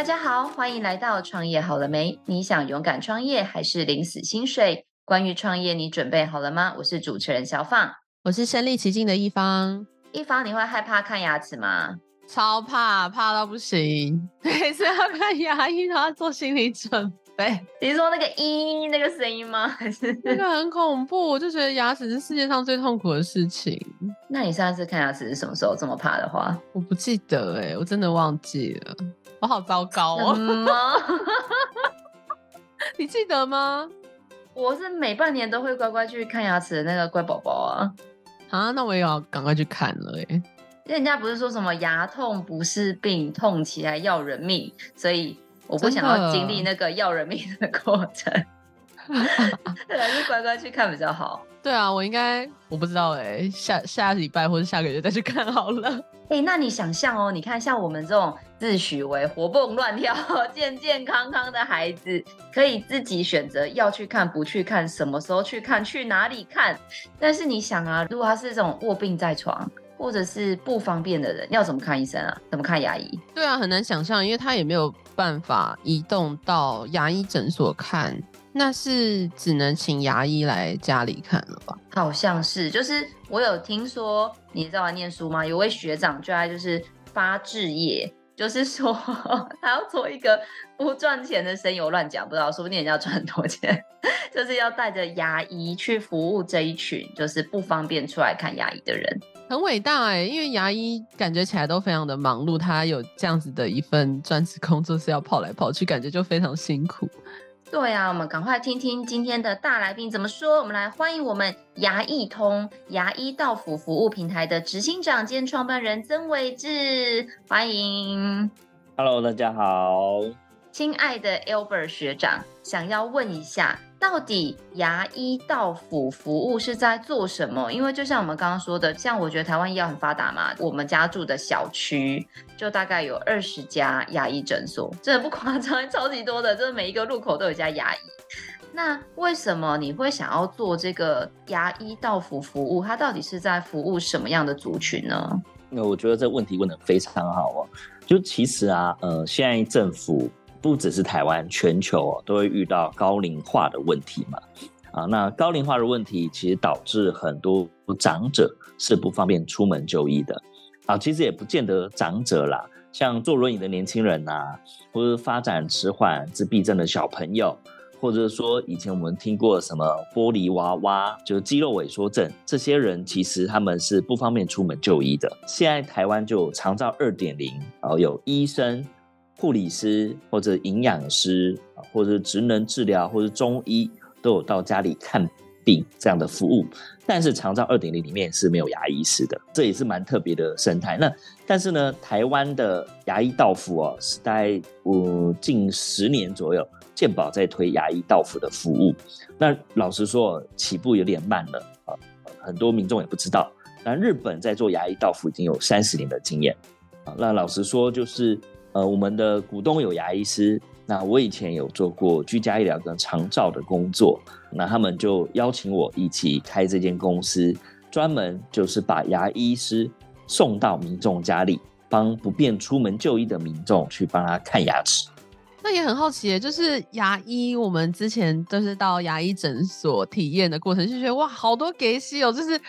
大家好，欢迎来到创业好了没？你想勇敢创业还是领死薪水？关于创业，你准备好了吗？我是主持人小放，我是身历其境的一方。一方，你会害怕看牙齿吗？超怕，怕到不行。每次要看牙医，都要做心理准备。你说那个“咦”那个声音吗？还 是那个很恐怖？我就觉得牙齿是世界上最痛苦的事情。那你上次看牙齿是什么时候？这么怕的话，我不记得哎、欸，我真的忘记了。我好糟糕哦！你记得吗？我是每半年都会乖乖去看牙齿的那个乖宝宝啊！啊，那我也要赶快去看了哎！人家不是说什么牙痛不是病，痛起来要人命，所以我不想要经历那个要人命的过程。还是乖乖去看比较好。对啊，我应该我不知道哎，下下礼拜或者下个月再去看好了。哎、欸，那你想象哦，你看像我们这种自诩为活蹦乱跳、健健康康的孩子，可以自己选择要去看不去看，什么时候去看，去哪里看。但是你想啊，如果他是这种卧病在床或者是不方便的人，要怎么看医生啊？怎么看牙医？对啊，很难想象，因为他也没有办法移动到牙医诊所看。那是只能请牙医来家里看了吧？好像是，就是我有听说，你在玩念书吗？有位学长就在就是发志业，就是说 他要做一个不赚钱的生意，我乱讲，不知道说不定人家赚很多钱，就是要带着牙医去服务这一群就是不方便出来看牙医的人，很伟大哎、因为牙医感觉起来都非常的忙碌，他有这样子的一份专职工作是要跑来跑去，感觉就非常辛苦。对啊，我们赶快听听今天的大来宾怎么说。我们来欢迎我们牙医通牙医到府服务平台的执行长兼创办人曾伟志，欢迎。Hello，大家好。亲爱的 Albert 学长，想要问一下，到底牙医到府服务是在做什么？因为就像我们刚刚说的，像我觉得台湾医药很发达嘛，我们家住的小区就大概有二十家牙医诊所，真的不夸张，超级多的，就是每一个路口都有一家牙医。那为什么你会想要做这个牙医到府服务？它到底是在服务什么样的族群呢？那我觉得这个问题问得非常好哦。就其实啊，呃，现在政府。不只是台湾，全球哦都会遇到高龄化的问题嘛。啊，那高龄化的问题其实导致很多长者是不方便出门就医的。啊，其实也不见得长者啦，像坐轮椅的年轻人呐、啊，或者发展迟缓、自闭症的小朋友，或者说以前我们听过什么玻璃娃娃，就是肌肉萎缩症，这些人其实他们是不方便出门就医的。现在台湾就长照二点零，然后有医生。护理师或者营养师，或者职能治疗或者中医都有到家里看病这样的服务，但是长照二点零里面是没有牙医师的，这也是蛮特别的生态。那但是呢，台湾的牙医到府哦，是在近十年左右，健保在推牙医到府的服务。那老实说，起步有点慢了啊，很多民众也不知道。那日本在做牙医到府已经有三十年的经验啊。那老实说，就是。呃，我们的股东有牙医师，那我以前有做过居家医疗跟长照的工作，那他们就邀请我一起开这间公司，专门就是把牙医师送到民众家里，帮不便出门就医的民众去帮他看牙齿。那也很好奇，就是牙医，我们之前都是到牙医诊所体验的过程，就觉得哇，好多给戏哦，就是。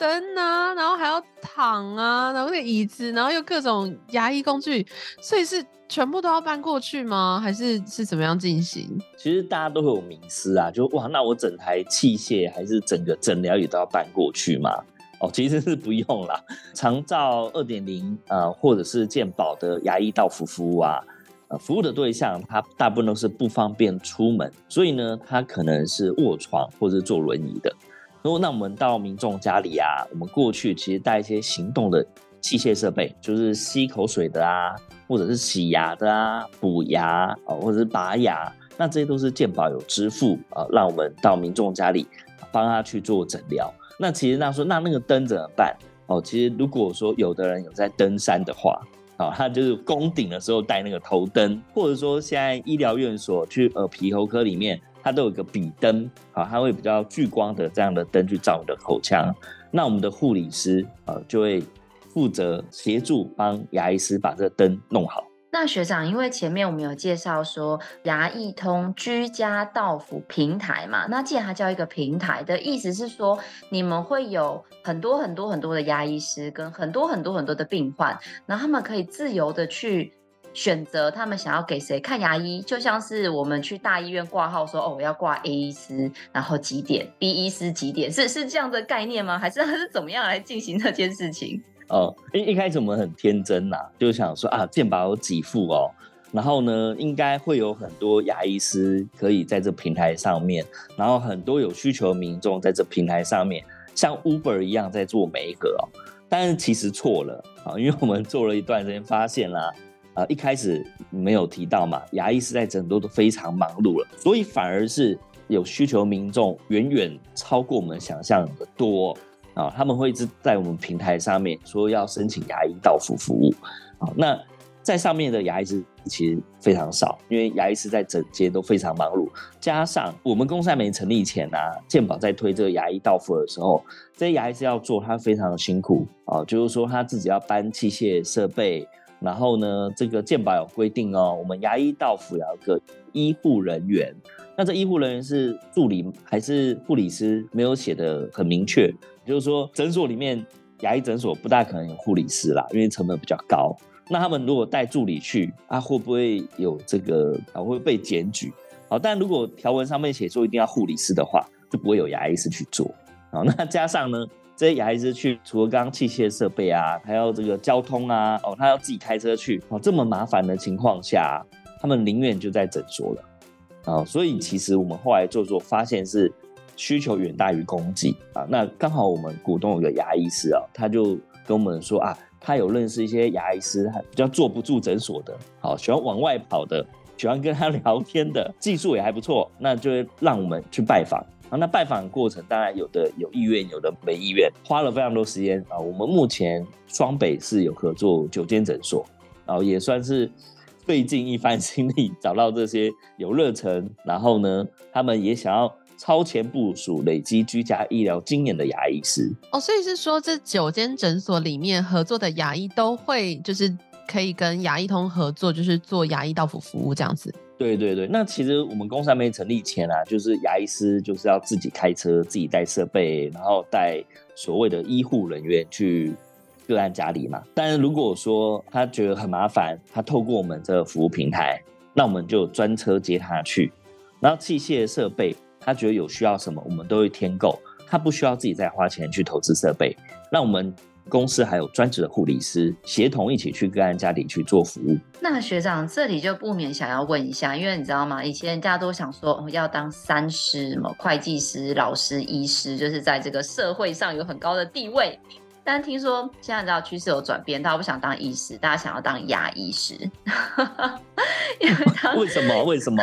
灯啊，然后还要躺啊，然后那椅子，然后又各种牙医工具，所以是全部都要搬过去吗？还是是怎么样进行？其实大家都会有迷思啊，就哇，那我整台器械还是整个诊疗也都要搬过去吗？哦，其实是不用啦。长照二点零啊，或者是健保的牙医到府服务啊，呃，服务的对象他大部分都是不方便出门，所以呢，他可能是卧床或者是坐轮椅的。如果那我们到民众家里啊，我们过去其实带一些行动的器械设备，就是吸口水的啊，或者是洗牙的啊，补牙啊，或者是拔牙，那这些都是健保有支付啊，让我们到民众家里帮他去做诊疗。那其实那说那那个灯怎么办？哦，其实如果说有的人有在登山的话，啊，他就是攻顶的时候带那个头灯，或者说现在医疗院所去耳鼻喉科里面。它都有一个笔灯，啊，它会比较聚光的这样的灯去照你的口腔。那我们的护理师啊，就会负责协助帮牙医师把这个灯弄好。那学长，因为前面我们有介绍说牙医通居家到府平台嘛，那既然它叫一个平台的意思是说，你们会有很多很多很多的牙医师跟很多很多很多的病患，然后他们可以自由的去选择他们想要给谁看牙医，就像是我们去大医院挂号说哦，我要挂 A 医师，然后几点，B 医师几点，是是这样的概念吗？还是还是怎么样来进行这件事情？哦，一一开始我们很天真呐、啊，就想说啊，健保有给付哦，然后呢，应该会有很多牙医师可以在这平台上面，然后很多有需求的民众在这平台上面，像 Uber 一样在做每一个哦。但是其实错了啊，因为我们做了一段时间，发现啦，一开始没有提到嘛，牙医师在诊所都非常忙碌了，所以反而是有需求民众远远超过我们想象的多。啊，他们会一直在我们平台上面说要申请牙医到府服务，啊，那在上面的牙医师其实非常少，因为牙医师在整街都非常忙碌，加上我们公司还没成立前啊，健保在推这个牙医到府的时候，这些牙医师要做，他非常的辛苦啊，就是说他自己要搬器械设备，然后呢，这个健保有规定哦，我们牙医到府要有个医护人员，那这医护人员是助理还是护理师？没有写得很明确。就是说，诊所里面牙医诊所不大可能有护理师啦，因为成本比较高。那他们如果带助理去，啊，会不会有这个啊？会被检举？好，但如果条文上面写说一定要护理师的话，就不会有牙医师去做。好，那加上呢，这些牙医师去，除了刚刚器械设备啊，还有这个交通啊，哦，他要自己开车去，哦，这么麻烦的情况下，他们宁愿就在诊所了。啊，所以其实我们后来做做发现是。需求远大于供给啊，那刚好我们股东有个牙医师啊，他就跟我们说啊，他有认识一些牙医师，他比较坐不住诊所的，好喜欢往外跑的，喜欢跟他聊天的，技术也还不错，那就会让我们去拜访啊。那拜访过程当然有的有意愿，有的没意愿，花了非常多时间啊。我们目前双北是有合作九间诊所，然后也算是费尽一番 心力找到这些有热忱，然后呢，他们也想要。超前部署、累积居家医疗经验的牙医师哦，所以是说这九间诊所里面合作的牙医都会就是可以跟牙医通合作，就是做牙医到府服务这样子。对对对，那其实我们公司还没成立前啊，就是牙医师就是要自己开车、自己带设备，然后带所谓的医护人员去个案家里嘛。但是如果说他觉得很麻烦，他透过我们这个服务平台，那我们就专车接他去，然后器械设备。他觉得有需要什么，我们都会添购，他不需要自己再花钱去投资设备。那我们公司还有专职的护理师协同一起去个案家里去做服务。那学长这里就不免想要问一下，因为你知道吗？以前人家都想说要当三师，什么会计师、老师、医师，就是在这个社会上有很高的地位。但听说现在你知道趋势有转变，大家不想当医师，大家想要当牙医师。因为当为什么？为什么？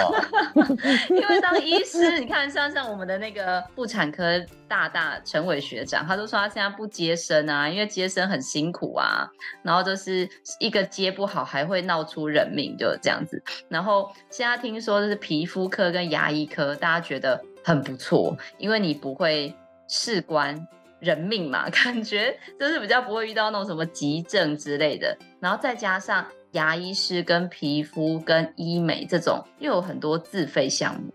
因为当医师，你看像像我们的那个妇产科大大陈伟学长，他都说他现在不接生啊，因为接生很辛苦啊，然后就是一个接不好还会闹出人命，就这样子。然后现在听说就是皮肤科跟牙医科，大家觉得很不错，因为你不会事关。人命嘛，感觉就是比较不会遇到那种什么急症之类的，然后再加上牙医师跟皮肤跟医美这种又有很多自费项目，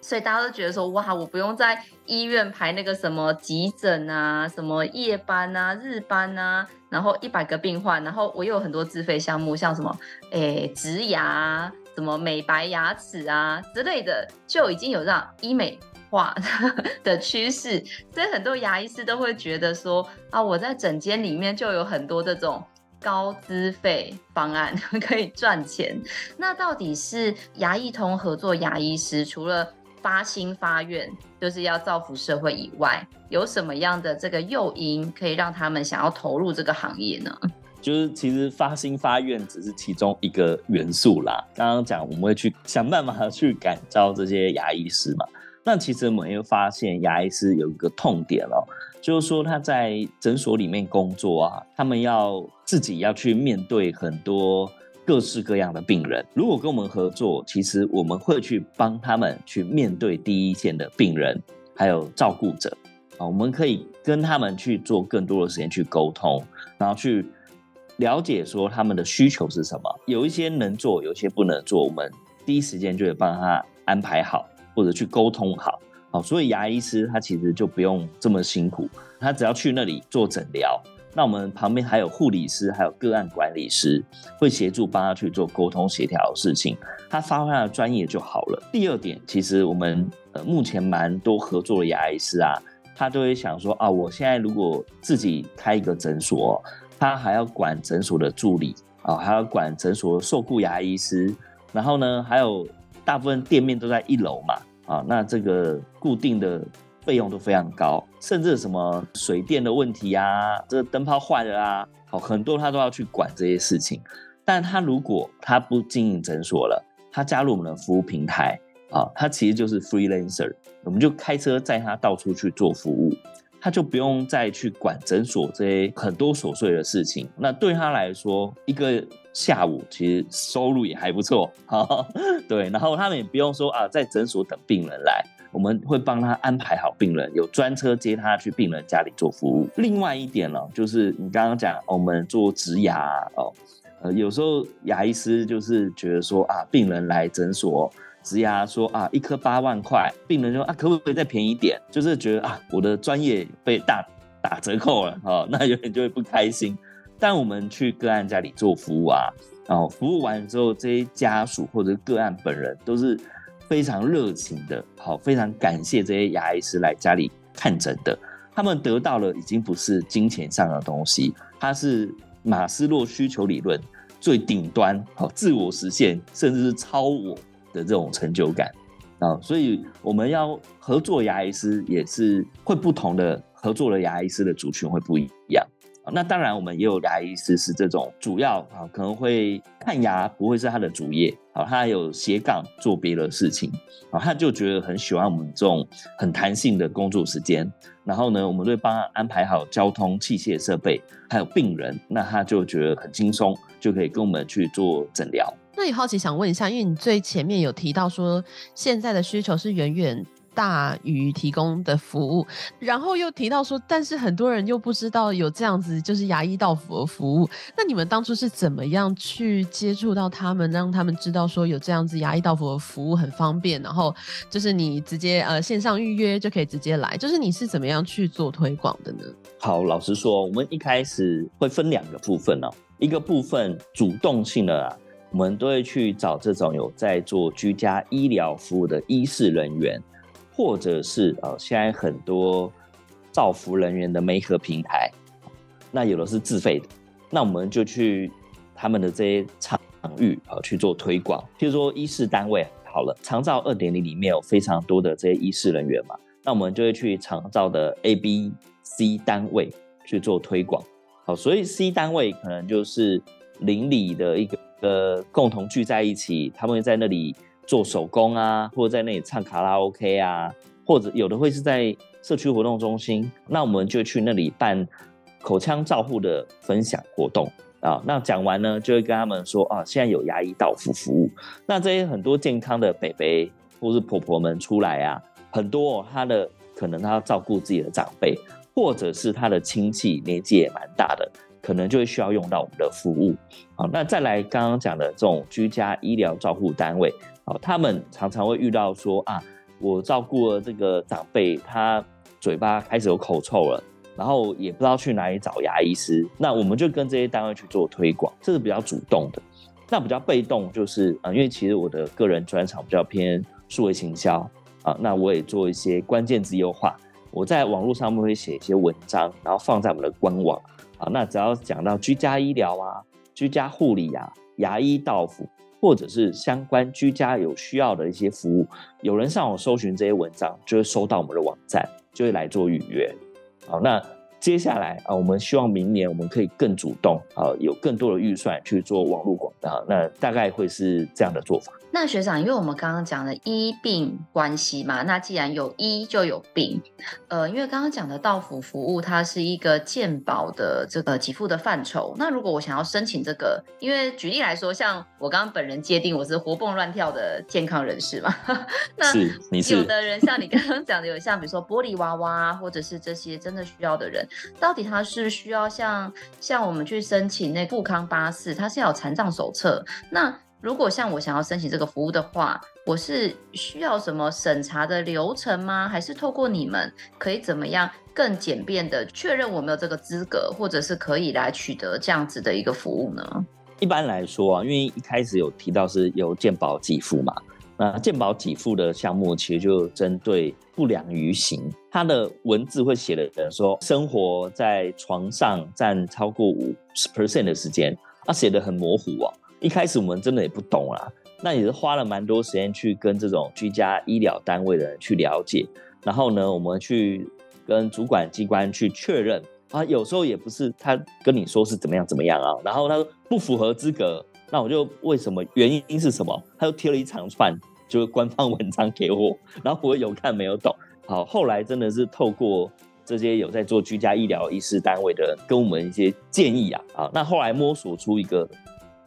所以大家都觉得说哇，我不用在医院排那个什么急诊啊、什么夜班啊、日班啊，然后一百个病患，然后我又有很多自费项目，像什么诶植牙、什么美白牙齿啊之类的，就已经有让医美。化 的趋势，所以很多牙医师都会觉得说啊，我在诊间里面就有很多这种高资费方案 可以赚钱。那到底是牙医通合作牙医师，除了发心发愿就是要造福社会以外，有什么样的这个诱因可以让他们想要投入这个行业呢？就是其实发心发愿只是其中一个元素啦。刚刚讲我们会去想办法去感召这些牙医师嘛。那其实我们又发现，牙医师有一个痛点哦，就是说他在诊所里面工作啊，他们要自己要去面对很多各式各样的病人。如果跟我们合作，其实我们会去帮他们去面对第一线的病人，还有照顾者啊，我们可以跟他们去做更多的时间去沟通，然后去了解说他们的需求是什么，有一些能做，有些不能做，我们第一时间就会帮他安排好，或者去沟通好。好，所以牙医师他其实就不用这么辛苦，他只要去那里做诊疗。那我们旁边还有护理师，还有个案管理师，会协助帮他去做沟通协调的事情。他发挥他的专业就好了。第二点，其实我们呃目前蛮多合作的牙医师啊，他都会想说啊，我现在如果自己开一个诊所，他还要管诊所的助理啊，还要管诊所的受雇牙医师，然后呢，还有大部分店面都在一楼嘛，啊，那这个固定的。费用都非常高，甚至什么水电的问题啊，这个灯泡坏了啊，好，很多他都要去管这些事情。但他如果他不经营诊所了，他加入我们的服务平台啊，他其实就是 freelancer，我们就开车载他到处去做服务，他就不用再去管诊所这些很多琐碎的事情。那对他来说，一个下午其实收入也还不错，哈，对。然后他们也不用说啊，在诊所等病人来。我们会帮他安排好病人，有专车接他去病人家里做服务。另外一点呢，就是你刚刚讲，我们做植牙哦，呃，有时候牙医师就是觉得说啊，病人来诊所植牙，说啊，一颗八万块，病人说啊，可不可以再便宜点？就是觉得啊，我的专业被大打折扣了哦，那有点就会不开心。但我们去个案家里做服务啊，然哦，服务完之后，这些家属或者个案本人都是。非常热情的，好，非常感谢这些牙医师来家里看诊的。他们得到了已经不是金钱上的东西，它是马斯洛需求理论最顶端，好，自我实现，甚至是超我的这种成就感啊。所以我们要合作牙医师，也是会不同的合作的牙医师的族群会不一样。那当然，我们也有牙医师是这种主要啊，可能会看牙，不会是他的主业好，他有斜杠做别的事情啊，他就觉得很喜欢我们这种很弹性的工作时间。然后呢，我们会帮他安排好交通、器械、设备，还有病人，那他就觉得很轻松，就可以跟我们去做诊疗。那也好奇想问一下，因为你最前面有提到说，现在的需求是远远。大于提供的服务，然后又提到说，但是很多人又不知道有这样子，就是牙医到府的服务。那你们当初是怎么样去接触到他们，让他们知道说有这样子牙医到府的服务很方便，然后就是你直接呃线上预约就可以直接来，就是你是怎么样去做推广的呢？好，老实说，我们一开始会分两个部分哦，一个部分主动性的啊，我们都会去找这种有在做居家医疗服务的医事人员。或者是呃，现在很多造福人员的媒合平台，那有的是自费的，那我们就去他们的这些场域啊去做推广。譬如说医事单位好了，长照二点零里面有非常多的这些医事人员嘛，那我们就会去长照的 A、B、C 单位去做推广。好，所以 C 单位可能就是邻里的一个呃共同聚在一起，他们在那里。做手工啊，或者在那里唱卡拉 OK 啊，或者有的会是在社区活动中心，那我们就去那里办口腔照护的分享活动啊。那讲完呢，就会跟他们说啊，现在有牙医到府服务。那这些很多健康的伯伯或是婆婆们出来啊，很多、哦、他的可能他要照顾自己的长辈，或者是他的亲戚年纪也蛮大的，可能就会需要用到我们的服务。好，那再来刚刚讲的这种居家医疗照护单位。他们常常会遇到说啊，我照顾了这个长辈，他嘴巴开始有口臭了，然后也不知道去哪里找牙医师。那我们就跟这些单位去做推广，这是比较主动的。那比较被动就是啊，因为其实我的个人专长比较偏数位行销啊，那我也做一些关键字优化。我在网络上面会写一些文章，然后放在我们的官网啊。那只要讲到居家医疗啊、居家护理啊、牙医到府。或者是相关居家有需要的一些服务，有人上网搜寻这些文章，就会收到我们的网站，就会来做预约。好，那接下来啊，我们希望明年我们可以更主动啊，有更多的预算去做网络广告，那大概会是这样的做法。那学长，因为我们刚刚讲的医病关系嘛，那既然有医就有病，呃，因为刚刚讲的到府服务，它是一个健保的这个给付的范畴。那如果我想要申请这个，因为举例来说，像我刚刚本人界定我是活蹦乱跳的健康人士嘛，那是你是有的人像你刚刚讲的，有像比如说玻璃娃娃，或者是这些真的需要的人，到底他是需要像像我们去申请那富康巴士，他是要有残障手册。那如果像我想要申请这个服务的话，我是需要什么审查的流程吗？还是透过你们可以怎么样更简便的确认我没有这个资格，或者是可以来取得这样子的一个服务呢？一般来说啊，因为一开始有提到是由健保给付嘛，那健保给付的项目其实就针对不良于行，它的文字会写的人说生活在床上占超过五十 percent 的时间，它写的很模糊啊。一开始我们真的也不懂啊，那也是花了蛮多时间去跟这种居家医疗单位的人去了解，然后呢，我们去跟主管机关去确认。啊，有时候也不是他跟你说是怎么样怎么样啊，然后他说不符合资格，那我就为什么原因是什么？他就贴了一长串就是官方文章给我，然后我有看没有懂。好，后来真的是透过这些有在做居家医疗医师单位的跟我们一些建议啊，啊，那后来摸索出一个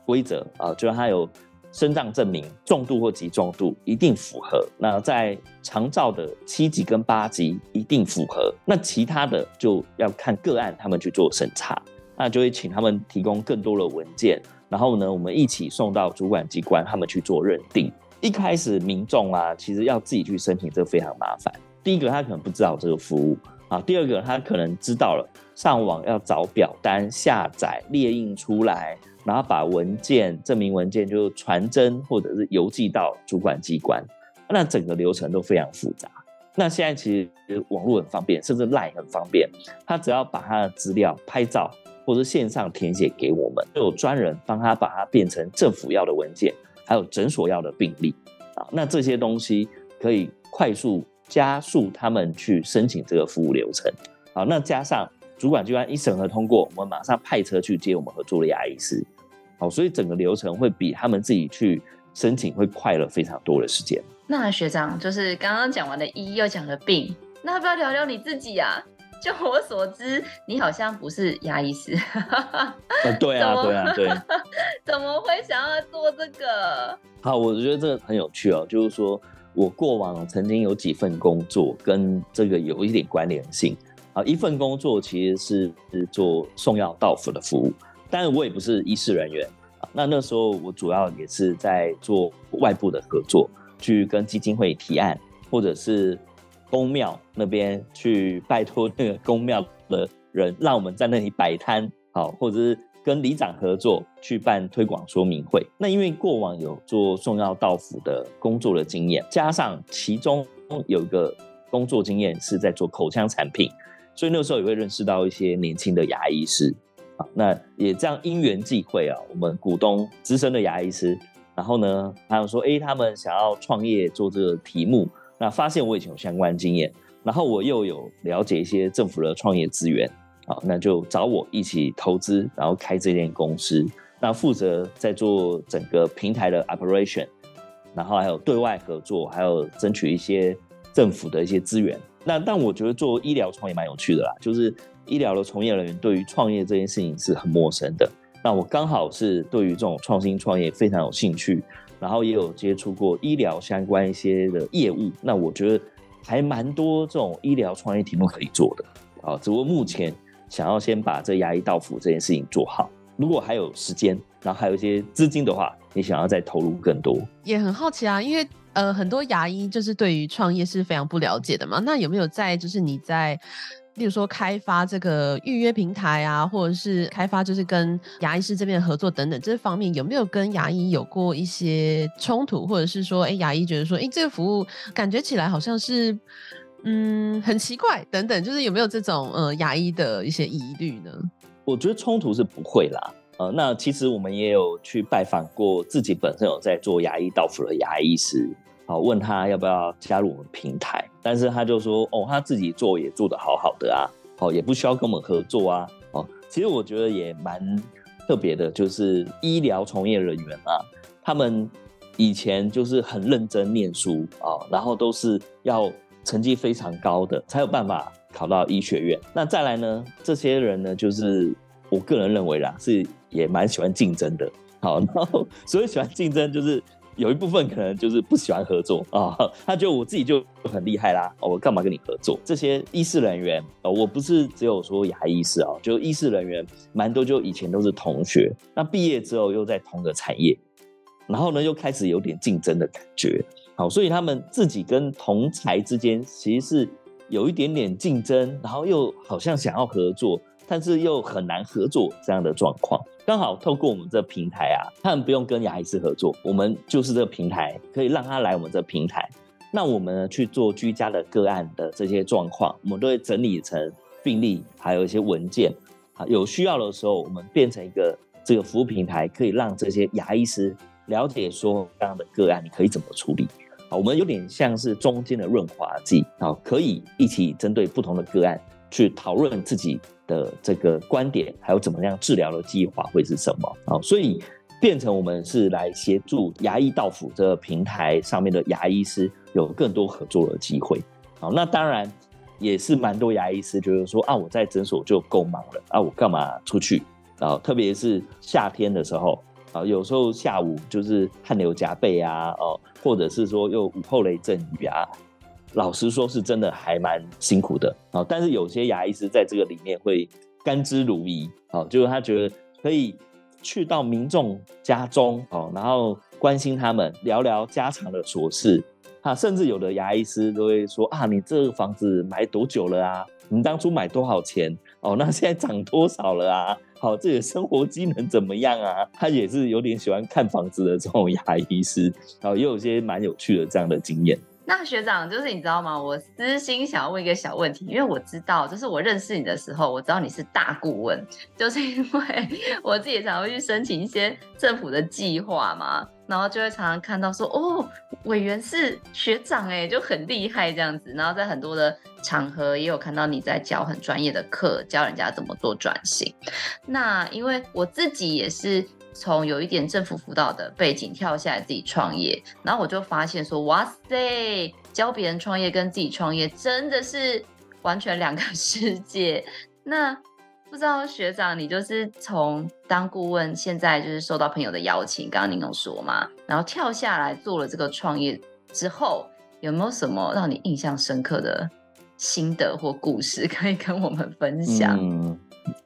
规则啊，就是他有。身障证明重度或极重度一定符合，那在长照的七级跟八级一定符合，那其他的就要看个案他们去做审查，那就会请他们提供更多的文件，然后呢，我们一起送到主管机关他们去做认定。一开始民众啊，其实要自己去申请，这非常麻烦。第一个他可能不知道这个服务啊，第二个他可能知道了，上网要找表单下载列印出来。然后把文件证明文件就传真或者是邮寄到主管机关，那整个流程都非常复杂。那现在其实网络很方便，甚至 LINE 很方便，他只要把他的资料拍照或者线上填写给我们，就有专人帮他把它变成政府要的文件，还有诊所要的病历啊。那这些东西可以快速加速他们去申请这个服务流程。好，那加上。主管机关一审核通过，我们马上派车去接我们合作的牙医师，好，所以整个流程会比他们自己去申请会快了非常多的时间。那学长就是刚刚讲完的医，又讲了病，那要不要聊聊你自己啊？就我所知，你好像不是牙医师。呃、对啊，对啊，对。怎么会想要做这个？好，我觉得这个很有趣哦，就是说我过往曾经有几份工作跟这个有一点关联性。啊，一份工作其实是是做送药到府的服务，但我也不是医事人员啊。那那时候我主要也是在做外部的合作，去跟基金会提案，或者是公庙那边去拜托那个公庙的人，让我们在那里摆摊，好，或者是跟里长合作去办推广说明会。那因为过往有做送药到府的工作的经验，加上其中有一个工作经验是在做口腔产品。所以那时候也会认识到一些年轻的牙医师，啊，那也这样因缘际会啊，我们股东资深的牙医师，然后呢，还有说，哎，他们想要创业做这个题目，那发现我以前有相关经验，然后我又有了解一些政府的创业资源，啊，那就找我一起投资，然后开这间公司，那负责在做整个平台的 operation，然后还有对外合作，还有争取一些政府的一些资源。那但我觉得做医疗创业蛮有趣的啦，就是医疗的从业人员对于创业这件事情是很陌生的。那我刚好是对于这种创新创业非常有兴趣，然后也有接触过医疗相关一些的业务。那我觉得还蛮多这种医疗创业题目可以做的啊，只不过目前想要先把这牙医到府这件事情做好。如果还有时间，然后还有一些资金的话，你想要再投入更多，也很好奇啊，因为。呃，很多牙医就是对于创业是非常不了解的嘛。那有没有在就是你在，例如说开发这个预约平台啊，或者是开发就是跟牙医师这边的合作等等这方面，有没有跟牙医有过一些冲突，或者是说，哎，牙医觉得说，哎，这个服务感觉起来好像是，嗯，很奇怪等等，就是有没有这种呃牙医的一些疑虑呢？我觉得冲突是不会啦。呃，那其实我们也有去拜访过自己本身有在做牙医到府的牙医师，好，问他要不要加入我们平台，但是他就说，哦，他自己做也做得好好的啊，好，也不需要跟我们合作啊，哦，其实我觉得也蛮特别的，就是医疗从业人员啊，他们以前就是很认真念书啊，然后都是要成绩非常高的才有办法考到医学院。那再来呢，这些人呢，就是我个人认为啦，是。也蛮喜欢竞争的，好，然后所以喜欢竞争就是有一部分可能就是不喜欢合作啊，他觉得我自己就很厉害啦，我干嘛跟你合作？这些医师人员啊，我不是只有说牙医师啊，就医师人员蛮多，就以前都是同学，那毕业之后又在同个产业，然后呢又开始有点竞争的感觉，好，所以他们自己跟同才之间其实是有一点点竞争，然后又好像想要合作。但是又很难合作这样的状况，刚好透过我们这平台啊，他们不用跟牙医师合作，我们就是这个平台，可以让他来我们这平台。那我们呢去做居家的个案的这些状况，我们都会整理成病历，还有一些文件。啊，有需要的时候，我们变成一个这个服务平台，可以让这些牙医师了解说这样的个案你可以怎么处理。啊，我们有点像是中间的润滑剂啊，可以一起针对不同的个案去讨论自己。的这个观点，还有怎么样治疗的计划会是什么啊？所以变成我们是来协助牙医到府这个平台上面的牙医师有更多合作的机会。好，那当然也是蛮多牙医师觉得说啊，我在诊所就够忙了啊，我干嘛出去啊？特别是夏天的时候啊，有时候下午就是汗流浃背啊，哦，或者是说又午后雷阵雨啊。老实说，是真的还蛮辛苦的啊。但是有些牙医师在这个里面会甘之如饴，好，就是他觉得可以去到民众家中，哦，然后关心他们，聊聊家常的琐事，啊，甚至有的牙医师都会说啊，你这个房子买多久了啊？你当初买多少钱？哦，那现在涨多少了啊？好，这个生活机能怎么样啊？他也是有点喜欢看房子的这种牙医师，好，也有些蛮有趣的这样的经验。那学长就是你知道吗？我私心想要问一个小问题，因为我知道，就是我认识你的时候，我知道你是大顾问，就是因为 我自己也会去申请一些政府的计划嘛，然后就会常常看到说，哦，委员是学长哎，就很厉害这样子，然后在很多的场合也有看到你在教很专业的课，教人家怎么做转型。那因为我自己也是。从有一点政府辅导的背景跳下来自己创业，然后我就发现说，哇塞，教别人创业跟自己创业真的是完全两个 世界。那不知道学长，你就是从当顾问，现在就是受到朋友的邀请，刚刚您有说嘛，然后跳下来做了这个创业之后，有没有什么让你印象深刻的心得或故事可以跟我们分享？嗯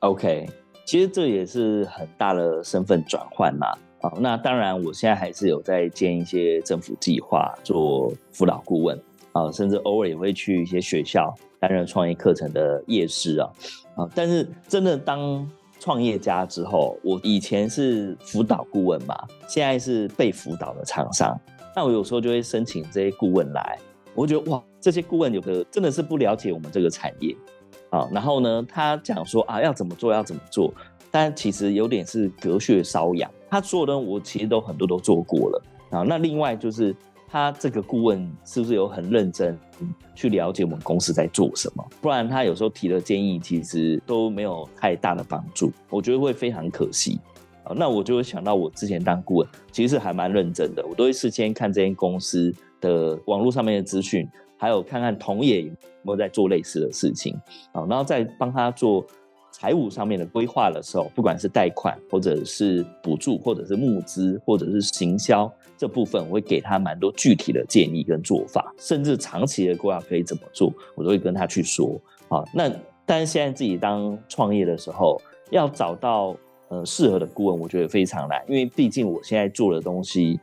，OK。其实这也是很大的身份转换嘛，好，那当然我现在还是有在兼一些政府计划做辅导顾问啊，甚至偶尔也会去一些学校担任创业课程的业师啊，啊，但是真的当创业家之后，我以前是辅导顾问嘛，现在是被辅导的厂商，那我有时候就会申请这些顾问来，我觉得哇，这些顾问有的真的是不了解我们这个产业。啊，然后呢，他讲说啊，要怎么做，要怎么做，但其实有点是隔靴搔痒。他做的，我其实都很多都做过了啊。那另外就是他这个顾问是不是有很认真去了解我们公司在做什么？不然他有时候提的建议其实都没有太大的帮助，我觉得会非常可惜啊。那我就会想到我之前当顾问，其实还蛮认真的，我都会事先看这间公司的网络上面的资讯。还有看看同业有没有在做类似的事情啊，然后在帮他做财务上面的规划的时候，不管是贷款或者是补助，或者是募资，或者是行销这部分，我会给他蛮多具体的建议跟做法，甚至长期的规划可以怎么做，我都会跟他去说啊。那但是现在自己当创业的时候，要找到呃适合的顾问，我觉得非常难，因为毕竟我现在做的东西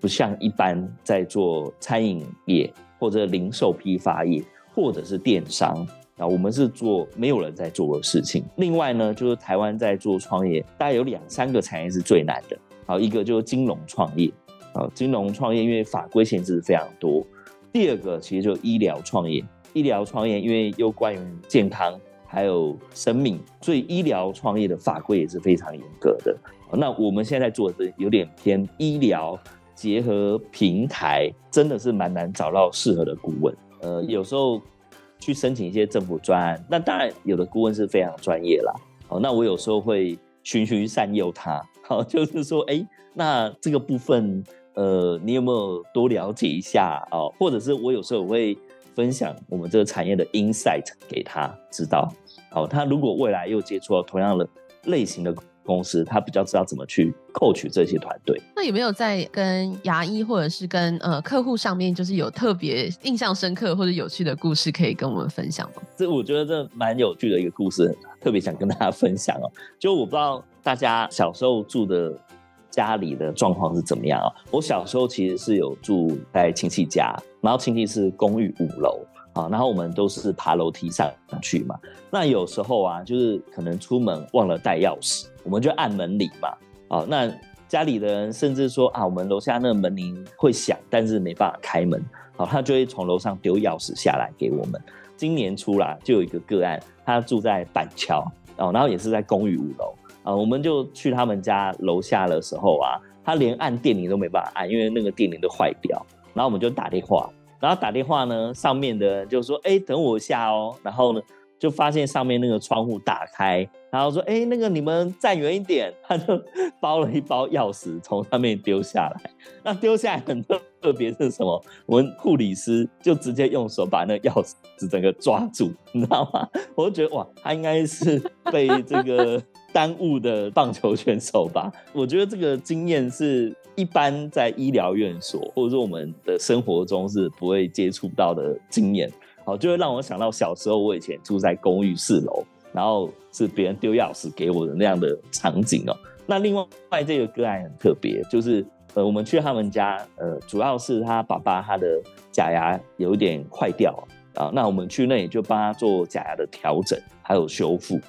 不像一般在做餐饮业。或者零售批发业，或者是电商啊，我们是做没有人在做的事情。另外呢，就是台湾在做创业，大概有两三个产业是最难的啊，一个就是金融创业啊，金融创业因为法规限制非常多。第二个其实就是医疗创业，医疗创业因为又关于健康还有生命，所以医疗创业的法规也是非常严格的。那我们现在做的有点偏医疗。结合平台真的是蛮难找到适合的顾问，呃，有时候去申请一些政府专案，那当然有的顾问是非常专业啦，好，那我有时候会循循善诱他，好，就是说，哎、欸，那这个部分，呃，你有没有多了解一下？哦？或者是我有时候我会分享我们这个产业的 insight 给他知道，好，他如果未来又接触到同样的类型的公司，他比较知道怎么去 coach 这些团队。那有没有在跟牙医或者是跟呃客户上面，就是有特别印象深刻或者有趣的故事可以跟我们分享吗？这我觉得这蛮有趣的一个故事，特别想跟大家分享哦。就我不知道大家小时候住的家里的状况是怎么样啊？我小时候其实是有住在亲戚家，然后亲戚是公寓五楼。啊，然后我们都是爬楼梯上去嘛。那有时候啊，就是可能出门忘了带钥匙，我们就按门铃嘛。啊，那家里的人甚至说啊，我们楼下那个门铃会响，但是没办法开门。好，他就会从楼上丢钥匙下来给我们。今年初啦，就有一个个案，他住在板桥，哦，然后也是在公寓五楼。啊，我们就去他们家楼下的时候啊，他连按电铃都没办法按，因为那个电铃都坏掉。然后我们就打电话。然后打电话呢，上面的人就说：“哎，等我一下哦。”然后呢，就发现上面那个窗户打开，然后说：“哎，那个你们站远一点。”他就包了一包钥匙从上面丢下来。那丢下来很特别是什么？我们护理师就直接用手把那个钥匙整个抓住，你知道吗？我就觉得哇，他应该是被这个。耽误的棒球选手吧，我觉得这个经验是一般在医疗院所或者说我们的生活中是不会接触到的经验，好，就会让我想到小时候我以前住在公寓四楼，然后是别人丢钥匙给我的那样的场景哦。那另外这个个案很特别，就是呃我们去他们家，呃主要是他爸爸他的假牙有一点坏掉啊，那我们去那里就帮他做假牙的调整还有修复。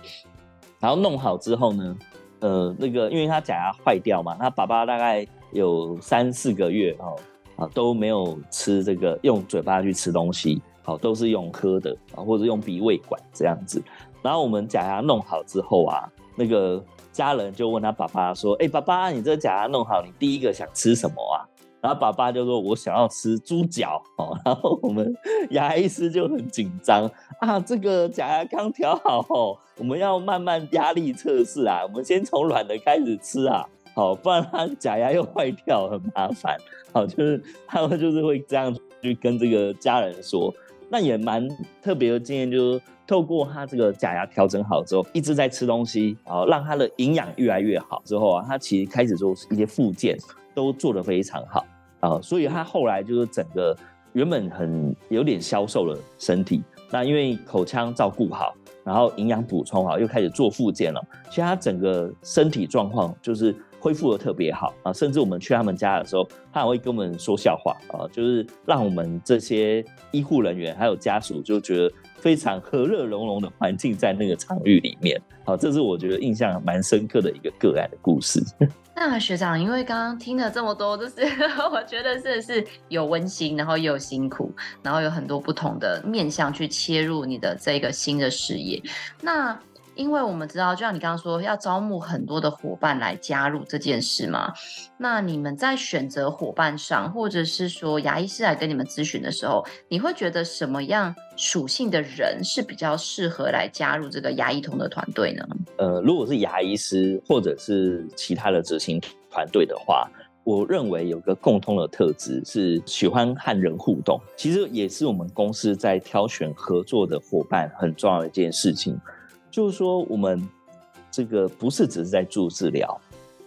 然后弄好之后呢，呃，那个因为他假牙坏掉嘛，他爸爸大概有三四个月哦，啊都没有吃这个用嘴巴去吃东西，好都是用喝的啊，或者用鼻胃管这样子。然后我们假牙弄好之后啊，那个家人就问他爸爸说：“哎，爸爸，你这个假牙弄好，你第一个想吃什么啊？”然后爸爸就说：“我想要吃猪脚哦。”然后我们牙医师就很紧张啊，这个假牙刚调好哦，我们要慢慢压力测试啊，我们先从软的开始吃啊，好，不然他假牙又坏掉，很麻烦。好，就是他们就是会这样去跟这个家人说，那也蛮特别的经验，就是透过他这个假牙调整好之后，一直在吃东西，然后，让他的营养越来越好之后啊，他其实开始做一些复健。都做得非常好啊，所以他后来就是整个原本很有点消瘦的身体，那因为口腔照顾好，然后营养补充好，又开始做复健了，其实他整个身体状况就是恢复得特别好啊，甚至我们去他们家的时候，他还会跟我们说笑话啊，就是让我们这些医护人员还有家属就觉得非常和乐融融的环境在那个场域里面，好，这是我觉得印象蛮深刻的一个个案的故事。那学长，因为刚刚听了这么多，就是 我觉得是是有温馨，然后又有辛苦，然后有很多不同的面向去切入你的这个新的事业。那因为我们知道，就像你刚刚说，要招募很多的伙伴来加入这件事嘛。那你们在选择伙伴上，或者是说牙医师来跟你们咨询的时候，你会觉得什么样属性的人是比较适合来加入这个牙医通的团队呢？呃，如果是牙医师或者是其他的执行团队的话，我认为有个共通的特质是喜欢和人互动。其实也是我们公司在挑选合作的伙伴很重要的一件事情。就是说，我们这个不是只是在做治疗，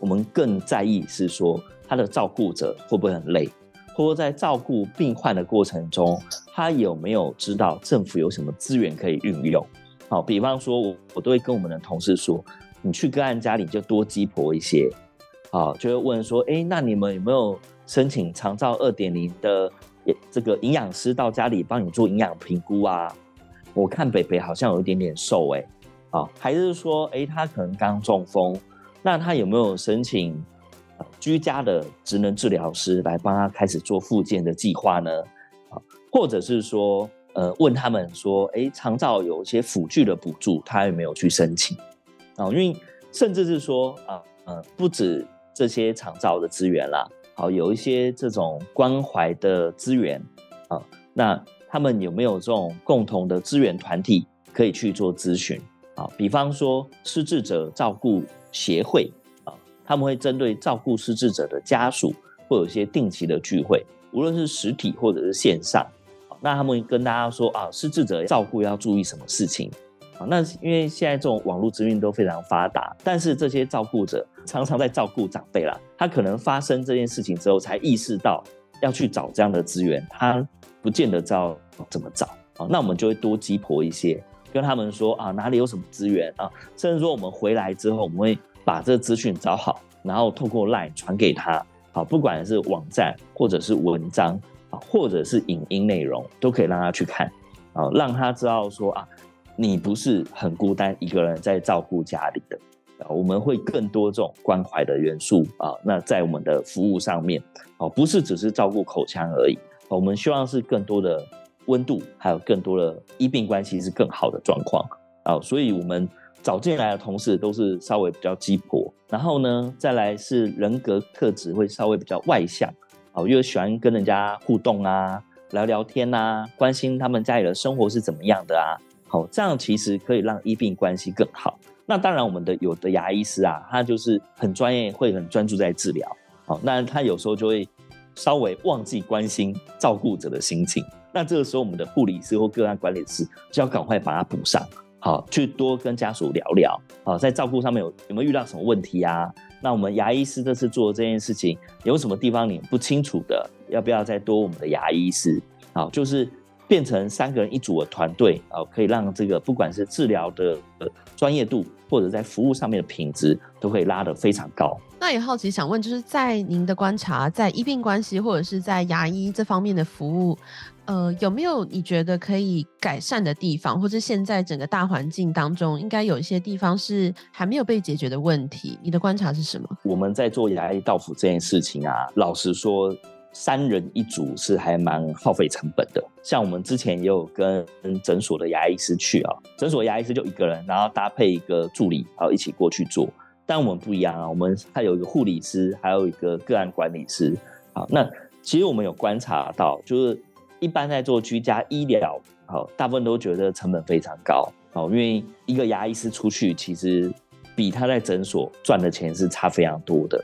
我们更在意是说他的照顾者会不会很累，或者在照顾病患的过程中，他有没有知道政府有什么资源可以运用？好，比方说，我我都会跟我们的同事说，你去个案家里就多鸡婆一些，好，就会问说，哎，那你们有没有申请长照二点零的这个营养师到家里帮你做营养评估啊？我看北北好像有一点点瘦，哎。啊，还是说，哎，他可能刚中风，那他有没有申请居家的职能治疗师来帮他开始做复健的计划呢？啊，或者是说，呃，问他们说，哎，长照有一些辅具的补助，他有没有去申请？啊，因为甚至是说，啊，呃，不止这些长照的资源啦，好，有一些这种关怀的资源，啊，那他们有没有这种共同的资源团体可以去做咨询？啊比方说失智者照顾协会啊，他们会针对照顾失智者的家属，会有一些定期的聚会，无论是实体或者是线上，那他们跟大家说啊，失智者照顾要注意什么事情啊，那因为现在这种网络资讯都非常发达，但是这些照顾者常常在照顾长辈啦，他可能发生这件事情之后才意识到要去找这样的资源，他不见得知道怎么找啊。那我们就会多鸡婆一些，跟他们说啊，哪里有什么资源？啊，甚至说我们回来之后，我们会把这个资讯找好，然后透过 LINE 传给他。好，不管是网站或者是文章啊，或者是影音内容，都可以让他去看。啊，让他知道说啊，你不是很孤单一个人在照顾家里的。啊，我们会更多这种关怀的元素啊，那在我们的服务上面。哦，不是只是照顾口腔而已，我们希望是更多的温度，还有更多的医病关系是更好的状况啊，所以我们。找进来的同事都是稍微比较鸡婆，然后呢，再来是人格特质会稍微比较外向，哦，又喜欢跟人家互动啊，聊聊天啊，关心他们家里的生活是怎么样的啊，好，这样其实可以让医病关系更好。那当然，我们的有的牙医师啊，他就是很专业，会很专注在治疗，好，那他有时候就会稍微忘记关心照顾者的心情，那这个时候我们的护理师或个案管理师就要赶快把它补上。好，去多跟家属聊聊。好，在照顾上面有有没有遇到什么问题啊？那我们牙医师这次做的这件事情，有什么地方你不清楚的？要不要再多我们的牙医师？好，就是变成三个人一组的团队，啊，可以让这个不管是治疗的专业度，或者在服务上面的品质，都可以拉得非常高。那也好奇想问，就是在您的观察，在医病关系或者是在牙医这方面的服务。呃，有没有你觉得可以改善的地方，或者现在整个大环境当中，应该有一些地方是还没有被解决的问题？你的观察是什么？我们在做牙医到府这件事情啊，老实说，三人一组是还蛮耗费成本的。像我们之前也有跟诊所的牙医师去啊，诊所牙医师就一个人，然后搭配一个助理，然后一起过去做。但我们不一样啊，我们还有一个护理师，还有一个个案管理师。好，那其实我们有观察到，就是。一般在做居家医疗，好，大部分都觉得成本非常高，好，因为一个牙医师出去，其实比他在诊所赚的钱是差非常多的，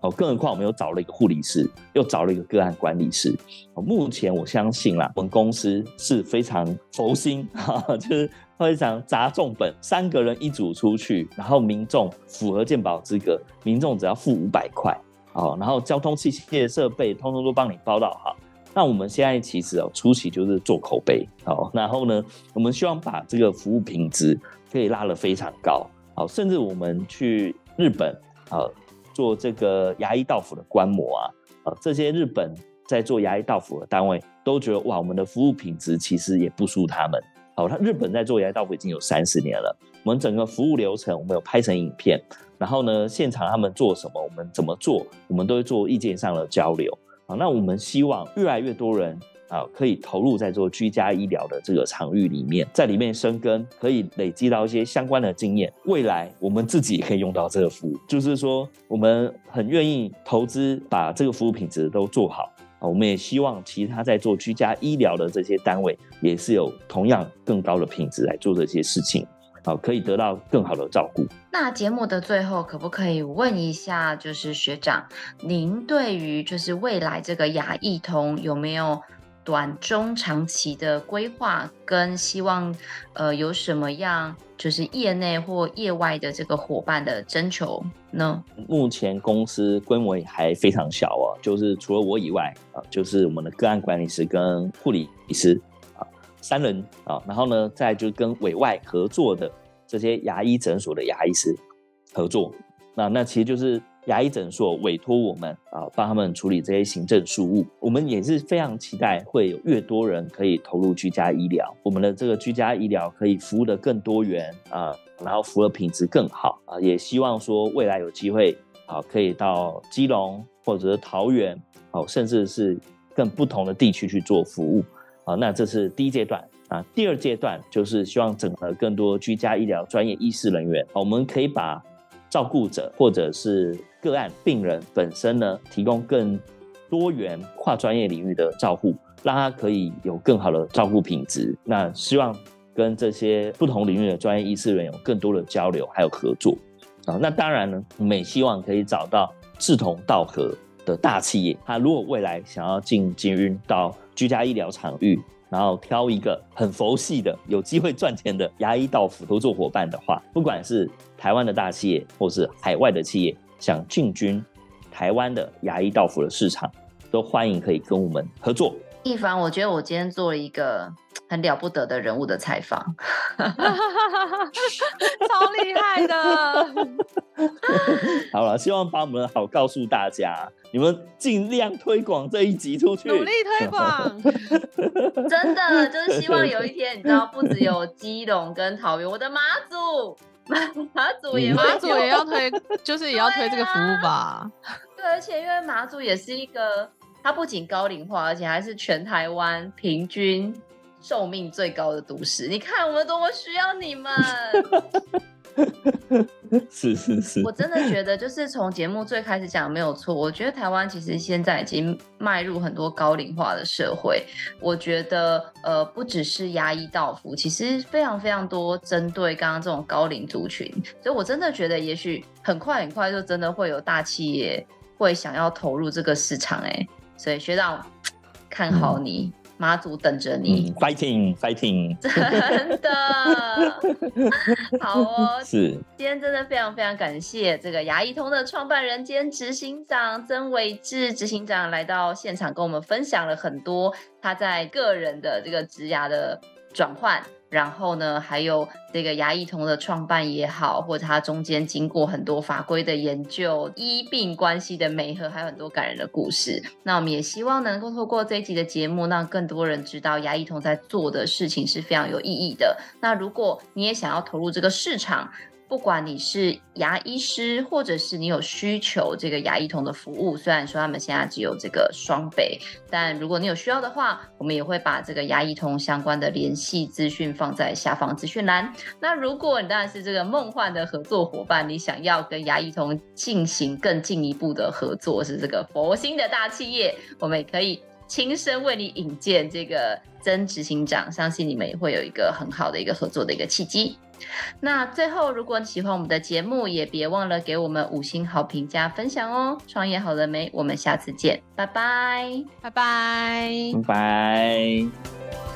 哦，更何况我们又找了一个护理师，又找了一个个案管理师，目前我相信啦，我们公司是非常佛心，哈，就是非常砸重本，三个人一组出去，然后民众符合鉴保资格，民众只要付五百块，哦，然后交通器械设备通通都帮你包到好。那我们现在其实哦，初期就是做口碑，哦，然后呢，我们希望把这个服务品质可以拉得非常高，好，甚至我们去日本啊做这个牙医道府的观摩啊，啊，这些日本在做牙医道府的单位都觉得哇，我们的服务品质其实也不输他们，好，他日本在做牙医到府已经有三十年了，我们整个服务流程我们有拍成影片，然后呢，现场他们做什么，我们怎么做，我们都会做意见上的交流。好，那我们希望越来越多人啊，可以投入在做居家医疗的这个场域里面，在里面生根，可以累积到一些相关的经验。未来我们自己也可以用到这个服务，就是说我们很愿意投资，把这个服务品质都做好。我们也希望其他在做居家医疗的这些单位，也是有同样更高的品质来做这些事情。好，可以得到更好的照顾。那节目的最后，可不可以问一下，就是学长，您对于就是未来这个牙易通有没有短中长期的规划，跟希望呃有什么样就是业内或业外的这个伙伴的征求呢？目前公司规模还非常小哦，就是除了我以外啊，就是我们的个案管理师跟护理师啊。三人啊，然后呢，再就跟委外合作的这些牙医诊所的牙医师合作，那那其实就是牙医诊所委托我们啊，帮他们处理这些行政事务。我们也是非常期待会有越多人可以投入居家医疗，我们的这个居家医疗可以服务得更多元啊，然后服务品质更好啊，也希望说未来有机会啊，可以到基隆或者是桃园哦，甚至是更不同的地区去做服务。啊，那这是第一阶段啊。第二阶段就是希望整合更多居家医疗专业医师人员，我们可以把照顾者或者是个案病人本身呢，提供更多元跨专业领域的照护，让他可以有更好的照顾品质。那希望跟这些不同领域的专业医师人有更多的交流还有合作啊。那当然呢，我们也希望可以找到志同道合的大企业，他如果未来想要进捷运到居家医疗场域，然后挑一个很佛系的、有机会赚钱的牙医到府合作伙伴的话，不管是台湾的大企业或是海外的企业，想进军台湾的牙医道府的市场，都欢迎可以跟我们合作。一凡，我觉得我今天做了一个很了不得的人物的采访 超厉害的。好了，希望把我们的好告诉大家，你们尽量推广这一集出去，努力推广。真的就是希望有一天，你知道，不只有基隆跟桃园，我的马祖，马祖也马祖也要推，就是也要推这个服务吧。对，而且因为马祖也是一个。它不仅高龄化，而且还是全台湾平均寿命最高的都市。你看，我们多么需要你们！是是是，我真的觉得，就是从节目最开始讲没有错。我觉得台湾其实现在已经迈入很多高龄化的社会。我觉得，呃，不只是牙医到府，其实非常非常多针对刚刚这种高龄族群。所以我真的觉得，也许很快很快就真的会有大企业会想要投入这个市场，欸。哎。所以学长看好你，马祖等着你，fighting fighting，真的 好哦。是，今天真的非常非常感谢这个牙医通的创办人兼执行长曾伟志执行长来到现场，跟我们分享了很多他在个人的这个职涯的转换。然后呢，还有这个牙医童的创办也好，或者它中间经过很多法规的研究、医病关系的美和，还有很多感人的故事。那我们也希望能够透过这一集的节目，让更多人知道牙医童在做的事情是非常有意义的。那如果你也想要投入这个市场，不管你是牙医师，或者是你有需求这个牙医通的服务，虽然说他们现在只有这个双北，但如果你有需要的话，我们也会把这个牙医通相关的联系资讯放在下方资讯栏。那如果你当然是这个梦幻的合作伙伴，你想要跟牙医通进行更进一步的合作，是这个佛心的大企业，我们也可以亲身为你引荐这个曾执行长，相信你们也会有一个很好的一个合作的一个契机。那最后，如果你喜欢我们的节目，也别忘了给我们五星好评加分享哦！创业好了没？我们下次见，拜拜，拜拜，拜拜。